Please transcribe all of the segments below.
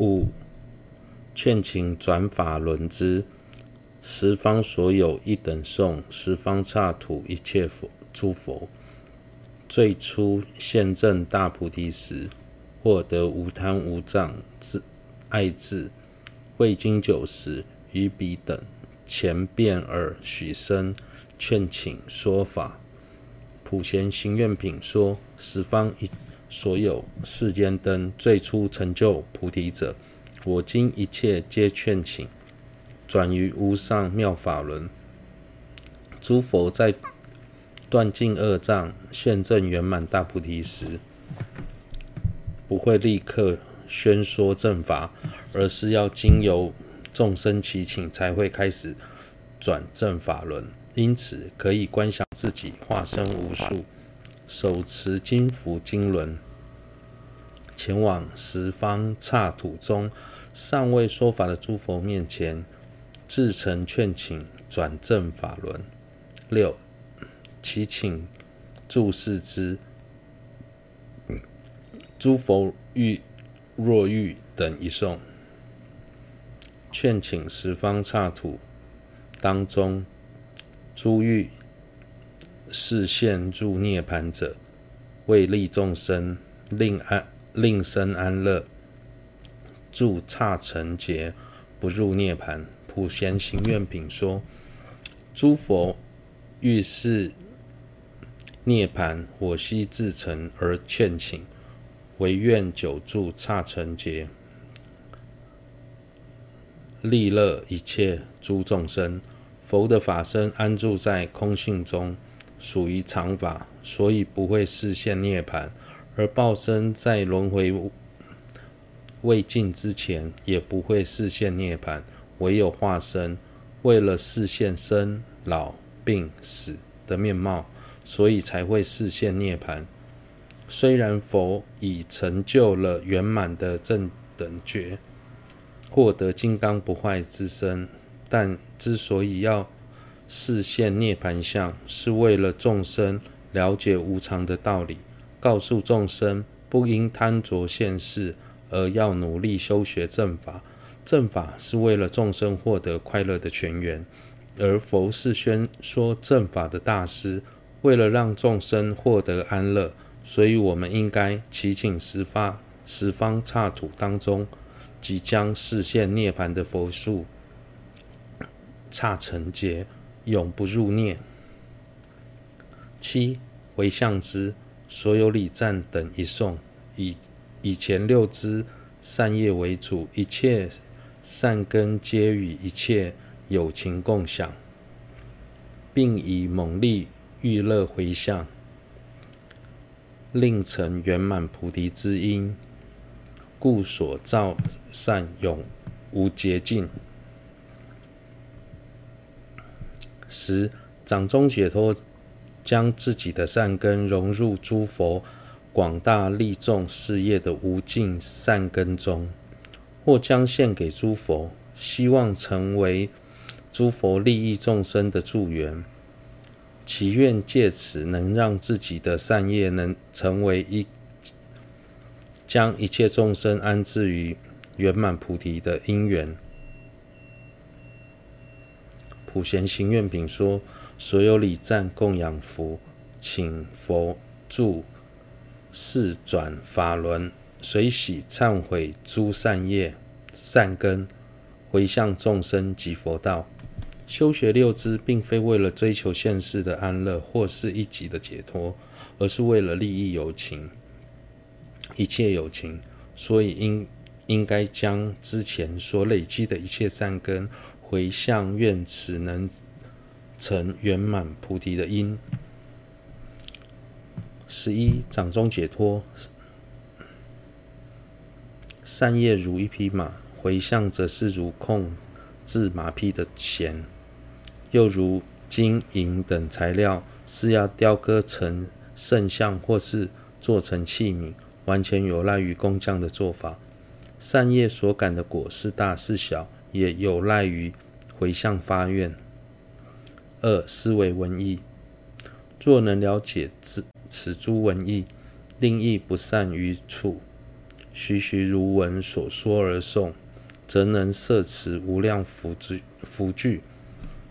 五劝请转法轮之十方所有一等颂，十方刹土一切佛诸佛，最初现证大菩提时，获得无贪无障之爱智，未经久时，于彼等前遍耳许身劝请说法。普贤行愿品说：十方一所有世间灯，最初成就菩提者，我今一切皆劝请，转于无上妙法轮。诸佛在断尽恶障、现证圆满大菩提时，不会立刻宣说正法，而是要经由众生祈请，才会开始转正法轮。因此，可以观想自己化身无数，手持金符经轮，前往十方刹土中尚未说法的诸佛面前，至诚劝请转正法轮。六，祈请住世之诸佛欲若欲等一颂，劝请十方刹土当中。诸欲示现入涅槃者，为利众生，令安令生安乐，住刹成劫，不入涅槃。普贤行愿品说：诸佛欲示涅槃，我悉自成而劝请，唯愿久住刹成劫，利乐一切诸众生。佛的法身安住在空性中，属于常法，所以不会示现涅槃；而报身在轮回未尽之前，也不会示现涅槃。唯有化身，为了示现生老病死的面貌，所以才会示现涅槃。虽然佛已成就了圆满的正等觉，获得金刚不坏之身。但之所以要示现涅槃相，是为了众生了解无常的道理，告诉众生不应贪着现世，而要努力修学正法。正法是为了众生获得快乐的泉源，而佛是宣说正法的大师，为了让众生获得安乐，所以我们应该祈请十方十方刹土当中即将示现涅槃的佛数。刹成劫，永不入涅。七回向之所有礼赞等一颂，以以前六支善业为主，一切善根皆与一切有情共享，并以猛力欲乐回向，令成圆满菩提之因，故所造善永无竭尽。十掌中解脱，将自己的善根融入诸佛广大利众事业的无尽善根中，或将献给诸佛，希望成为诸佛利益众生的助缘，祈愿借此能让自己的善业能成为一将一切众生安置于圆满菩提的因缘。普贤行愿品说：所有礼赞供养福，请佛住世转法轮，随喜忏悔诸善业善根，回向众生及佛道。修学六支，并非为了追求现世的安乐或是一己的解脱，而是为了利益有情，一切有情。所以应应该将之前所累积的一切善根。回向愿此能成圆满菩提的因。十一掌中解脱，善业如一匹马，回向则是如控制马匹的弦，又如金银等材料，是要雕刻成圣像或是做成器皿，完全有赖于工匠的做法。善业所感的果是大是小，也有赖于回向发愿。二、思维文义，若能了解此此诸文义，令亦不善于处，徐徐如文所说而诵，则能摄持无量福之福聚。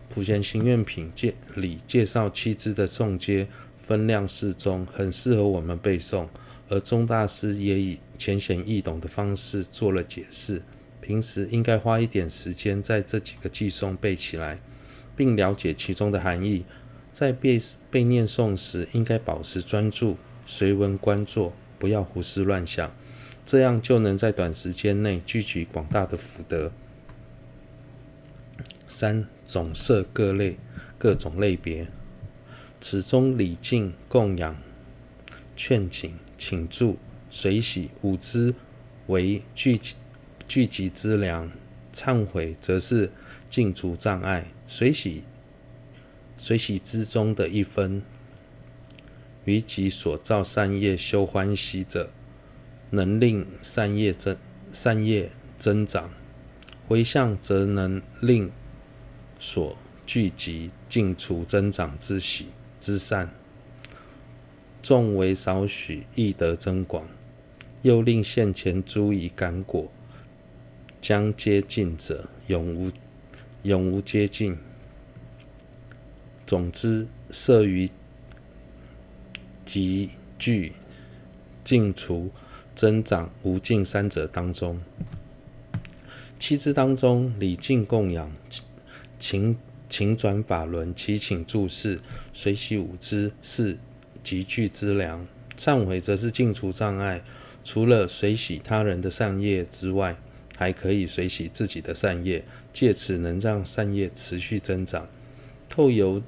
普贤行愿品介里介绍七支的诵阶分量适中，很适合我们背诵。而宗大师也以浅显易懂的方式做了解释。平时应该花一点时间在这几个偈颂背起来，并了解其中的含义。在被被念诵时，应该保持专注，随文观作，不要胡思乱想，这样就能在短时间内聚集广大的福德。三、总摄各类各种类别，此中礼敬供养、劝请。请住、随喜五支为聚集聚集资粮，忏悔则是净除障碍。随喜随喜之中的一分，于己所造善业修欢喜者，能令善业增善业增长；回向则能令所聚集净除增长之喜之善。众为少许，亦得增广，又令现前诸已感果，将皆尽者，永无永无接近。总之，摄于集聚、净除、增长无尽三者当中。七支当中，礼敬供养、勤勤转法轮、祈请住事、随喜五支是。集聚资粮，忏悔则是净除障碍。除了随喜他人的善业之外，还可以随喜自己的善业，借此能让善业持续增长。透由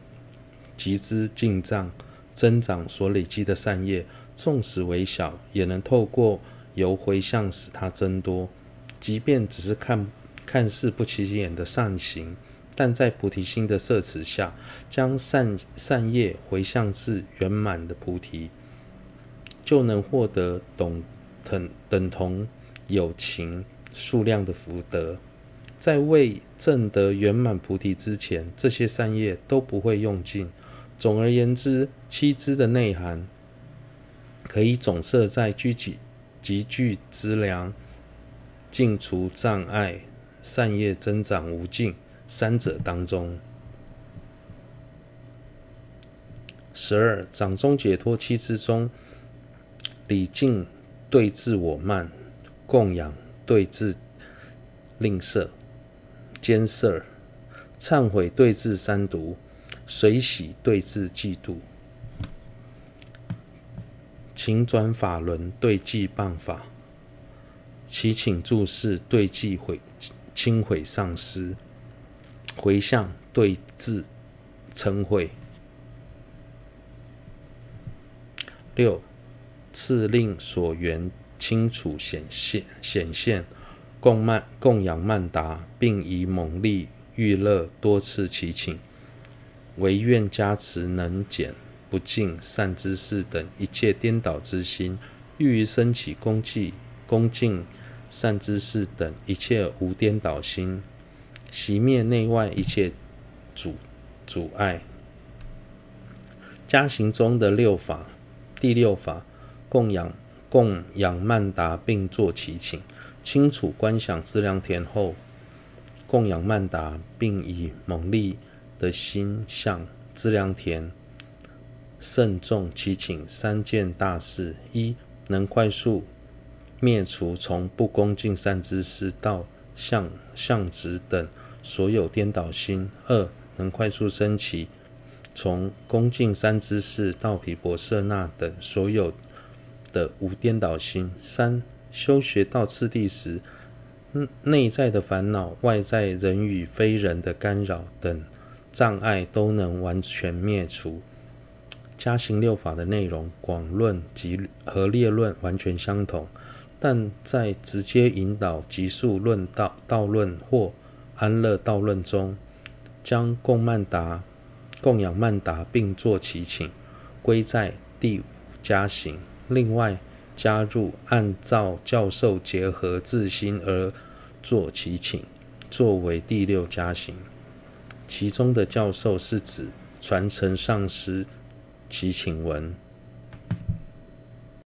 集资进账增长所累积的善业，纵使微小，也能透过由回向使它增多。即便只是看看似不起眼的善行。但在菩提心的摄持下，将善善业回向至圆满的菩提，就能获得等等等同有情数量的福德。在未证得圆满菩提之前，这些善业都不会用尽。总而言之，七支的内涵可以总摄在聚集集聚资粮、净除障碍、善业增长无尽。三者当中，十二掌中解脱七支中，礼敬对治我慢，供养对治吝啬慳涩，忏悔对治三毒，随喜对治嫉妒，请转法轮对治谤法，祈请注释对治毁轻毁上师。回向对治嗔恚，六赐令所缘清楚显现显现，供曼供养曼达，并以猛力欲乐多次祈请，唯愿加持能减不净善知识等一切颠倒之心，欲于升起恭敬恭敬善知识等一切无颠倒心。熄灭内外一切阻阻碍。加行中的六法，第六法供养供养曼达，并作祈请，清楚观想资粮田后，供养曼达，并以猛力的心向资粮田，慎重祈请三件大事：一能快速灭除从不恭敬善知识到相相执等。所有颠倒心；二能快速升起从恭敬三知识到毗婆舍那等所有的无颠倒心；三修学到次第时，内在的烦恼、外在人与非人的干扰等障碍都能完全灭除。加行六法的内容广论及和列论完全相同，但在直接引导极速论道道论或安乐道论中，将供曼达、供养曼达并作祈请，归在第五加行。另外加入按照教授结合自心而作其请，作为第六加行。其中的教授是指传承上师其请文。